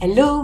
Hello,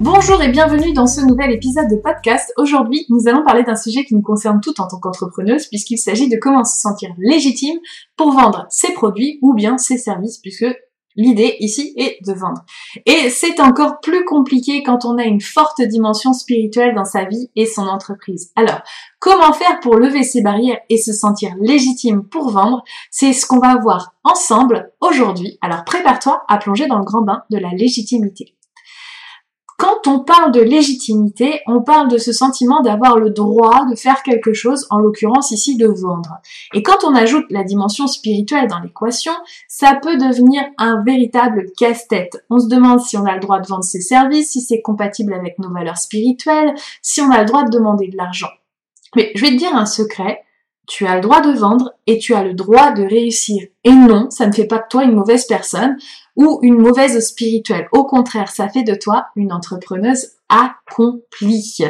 Bonjour et bienvenue dans ce nouvel épisode de podcast. Aujourd'hui, nous allons parler d'un sujet qui nous concerne toutes en tant qu'entrepreneuse puisqu'il s'agit de comment se sentir légitime pour vendre ses produits ou bien ses services puisque L'idée ici est de vendre. Et c'est encore plus compliqué quand on a une forte dimension spirituelle dans sa vie et son entreprise. Alors, comment faire pour lever ces barrières et se sentir légitime pour vendre? C'est ce qu'on va voir ensemble aujourd'hui. Alors prépare-toi à plonger dans le grand bain de la légitimité. Quand on parle de légitimité, on parle de ce sentiment d'avoir le droit de faire quelque chose, en l'occurrence ici de vendre. Et quand on ajoute la dimension spirituelle dans l'équation, ça peut devenir un véritable casse-tête. On se demande si on a le droit de vendre ses services, si c'est compatible avec nos valeurs spirituelles, si on a le droit de demander de l'argent. Mais je vais te dire un secret, tu as le droit de vendre et tu as le droit de réussir. Et non, ça ne fait pas de toi une mauvaise personne ou une mauvaise spirituelle. Au contraire, ça fait de toi une entrepreneuse accomplie.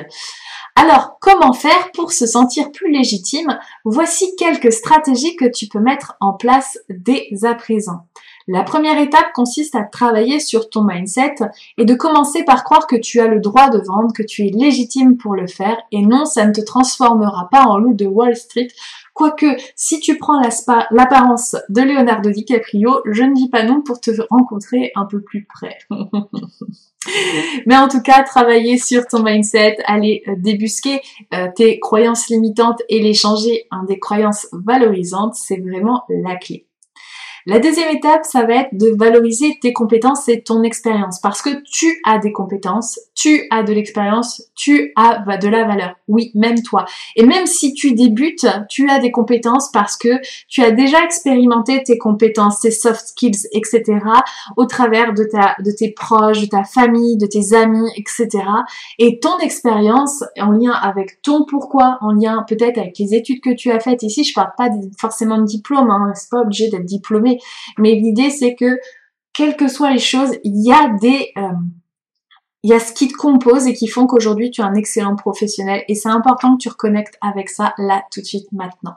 Alors, comment faire pour se sentir plus légitime? Voici quelques stratégies que tu peux mettre en place dès à présent. La première étape consiste à travailler sur ton mindset et de commencer par croire que tu as le droit de vendre, que tu es légitime pour le faire et non, ça ne te transformera pas en loup de Wall Street. Quoique, si tu prends l'apparence de Leonardo DiCaprio, je ne dis pas non pour te rencontrer un peu plus près. Mais en tout cas, travailler sur ton mindset, aller euh, débusquer euh, tes croyances limitantes et les changer en des croyances valorisantes, c'est vraiment la clé. La deuxième étape, ça va être de valoriser tes compétences et ton expérience parce que tu as des compétences, tu as de l'expérience, tu as de la valeur. Oui, même toi. Et même si tu débutes, tu as des compétences parce que tu as déjà expérimenté tes compétences, tes soft skills, etc. au travers de tes proches, de ta famille, de tes amis, etc. Et ton expérience en lien avec ton pourquoi, en lien peut-être avec les études que tu as faites. Ici, je parle pas forcément de diplôme, hein, c'est pas obligé d'être diplômé mais l'idée c'est que quelles que soient les choses, il y a des euh, il y a ce qui te compose et qui font qu'aujourd'hui tu es un excellent professionnel et c'est important que tu reconnectes avec ça là tout de suite maintenant.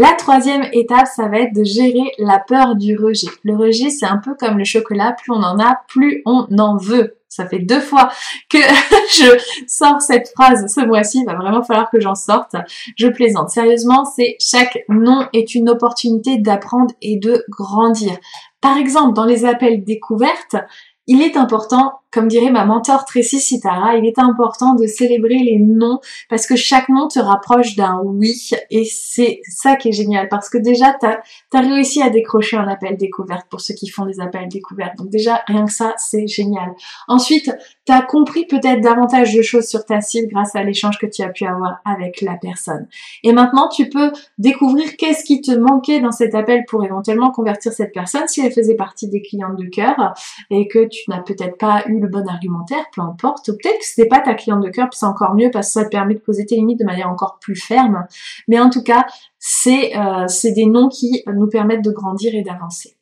La troisième étape, ça va être de gérer la peur du rejet. Le rejet, c'est un peu comme le chocolat, plus on en a, plus on en veut. Ça fait deux fois que je sors cette phrase ce mois-ci, il va vraiment falloir que j'en sorte. Je plaisante. Sérieusement, c'est chaque non est une opportunité d'apprendre et de grandir. Par exemple, dans les appels découvertes, il est important comme dirait ma mentor Tracy Sitara, il est important de célébrer les noms parce que chaque nom te rapproche d'un oui et c'est ça qui est génial parce que déjà tu as, réussi à décrocher un appel découverte pour ceux qui font des appels découvertes. Donc déjà rien que ça c'est génial. Ensuite tu as compris peut-être davantage de choses sur ta cible grâce à l'échange que tu as pu avoir avec la personne. Et maintenant tu peux découvrir qu'est-ce qui te manquait dans cet appel pour éventuellement convertir cette personne si elle faisait partie des clientes de cœur et que tu n'as peut-être pas eu le bon argumentaire, peu importe. Peut-être que c'était pas ta cliente de cœur, puis c'est encore mieux parce que ça te permet de poser tes limites de manière encore plus ferme. Mais en tout cas, c'est euh, c'est des noms qui nous permettent de grandir et d'avancer.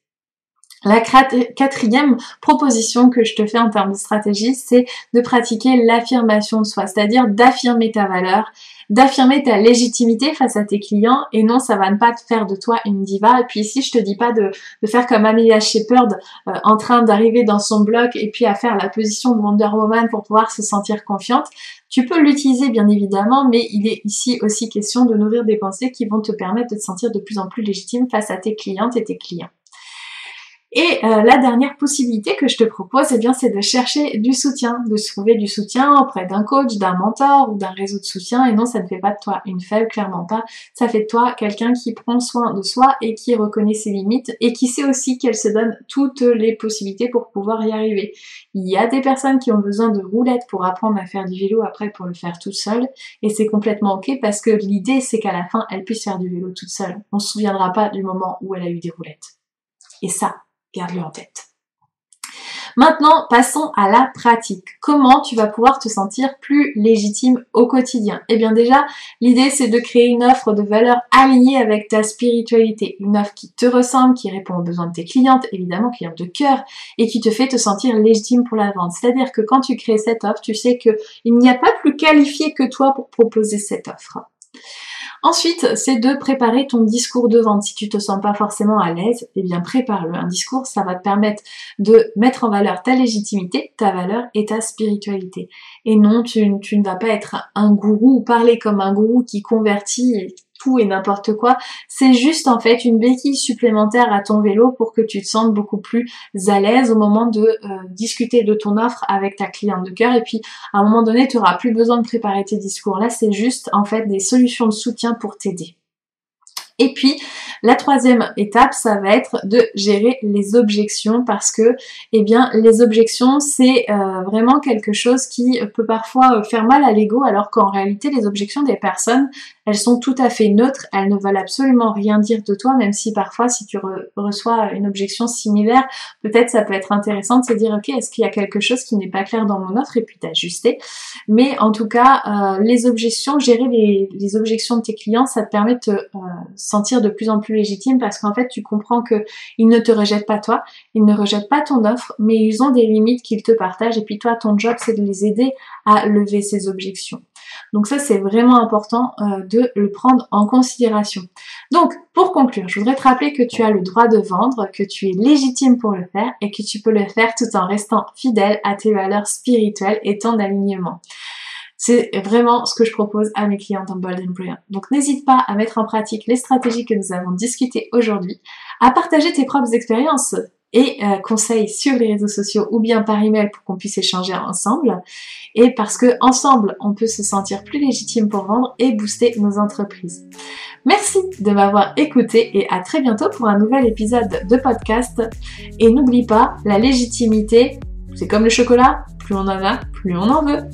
La quatrième proposition que je te fais en termes de stratégie, c'est de pratiquer l'affirmation de soi, c'est-à-dire d'affirmer ta valeur, d'affirmer ta légitimité face à tes clients et non ça va ne pas te faire de toi une diva. Et puis ici je te dis pas de, faire comme Amelia Shepard euh, en train d'arriver dans son bloc et puis à faire la position de Wonder Woman pour pouvoir se sentir confiante. Tu peux l'utiliser bien évidemment mais il est ici aussi question de nourrir des pensées qui vont te permettre de te sentir de plus en plus légitime face à tes clientes et tes clients et euh, la dernière possibilité que je te propose, eh bien, c'est de chercher du soutien, de trouver du soutien auprès d'un coach, d'un mentor ou d'un réseau de soutien. Et non, ça ne fait pas de toi une faible, clairement pas. Ça fait de toi quelqu'un qui prend soin de soi et qui reconnaît ses limites et qui sait aussi qu'elle se donne toutes les possibilités pour pouvoir y arriver. Il y a des personnes qui ont besoin de roulettes pour apprendre à faire du vélo après pour le faire toute seule. Et c'est complètement ok parce que l'idée, c'est qu'à la fin, elle puisse faire du vélo toute seule. On se souviendra pas du moment où elle a eu des roulettes. Et ça, Garde-le en tête. Maintenant, passons à la pratique. Comment tu vas pouvoir te sentir plus légitime au quotidien? Eh bien déjà, l'idée c'est de créer une offre de valeur alignée avec ta spiritualité. Une offre qui te ressemble, qui répond aux besoins de tes clientes, évidemment clientes de cœur, et qui te fait te sentir légitime pour la vente. C'est-à-dire que quand tu crées cette offre, tu sais qu'il n'y a pas plus qualifié que toi pour proposer cette offre. Ensuite, c'est de préparer ton discours de vente. Si tu te sens pas forcément à l'aise, eh bien prépare-le. Un discours, ça va te permettre de mettre en valeur ta légitimité, ta valeur et ta spiritualité. Et non, tu, ne vas pas être un gourou ou parler comme un gourou qui convertit tout et n'importe quoi. C'est juste en fait une béquille supplémentaire à ton vélo pour que tu te sentes beaucoup plus à l'aise au moment de euh, discuter de ton offre avec ta cliente de cœur. Et puis à un moment donné, tu n'auras plus besoin de préparer tes discours. Là, c'est juste en fait des solutions de soutien pour t'aider. Et puis, la troisième étape, ça va être de gérer les objections parce que, eh bien, les objections, c'est euh, vraiment quelque chose qui peut parfois faire mal à l'ego alors qu'en réalité, les objections des personnes, elles sont tout à fait neutres, elles ne veulent absolument rien dire de toi, même si parfois si tu reçois une objection similaire, peut-être ça peut être intéressant de se dire ok, est-ce qu'il y a quelque chose qui n'est pas clair dans mon offre et puis d'ajuster. Mais en tout cas, euh, les objections, gérer les, objections de tes clients, ça te permet de te euh, sentir de plus en plus légitime parce qu'en fait tu comprends que ils ne te rejettent pas toi, ils ne rejettent pas ton offre, mais ils ont des limites qu'ils te partagent et puis toi ton job c'est de les aider à lever ces objections. Donc ça, c'est vraiment important euh, de le prendre en considération. Donc, pour conclure, je voudrais te rappeler que tu as le droit de vendre, que tu es légitime pour le faire et que tu peux le faire tout en restant fidèle à tes valeurs spirituelles et ton alignement. C'est vraiment ce que je propose à mes clients dans Bold Brilliant. Donc n'hésite pas à mettre en pratique les stratégies que nous avons discutées aujourd'hui, à partager tes propres expériences et euh, conseils sur les réseaux sociaux ou bien par email pour qu'on puisse échanger ensemble et parce que ensemble on peut se sentir plus légitime pour vendre et booster nos entreprises. Merci de m'avoir écouté et à très bientôt pour un nouvel épisode de podcast et n'oublie pas la légitimité, c'est comme le chocolat, plus on en a, plus on en veut.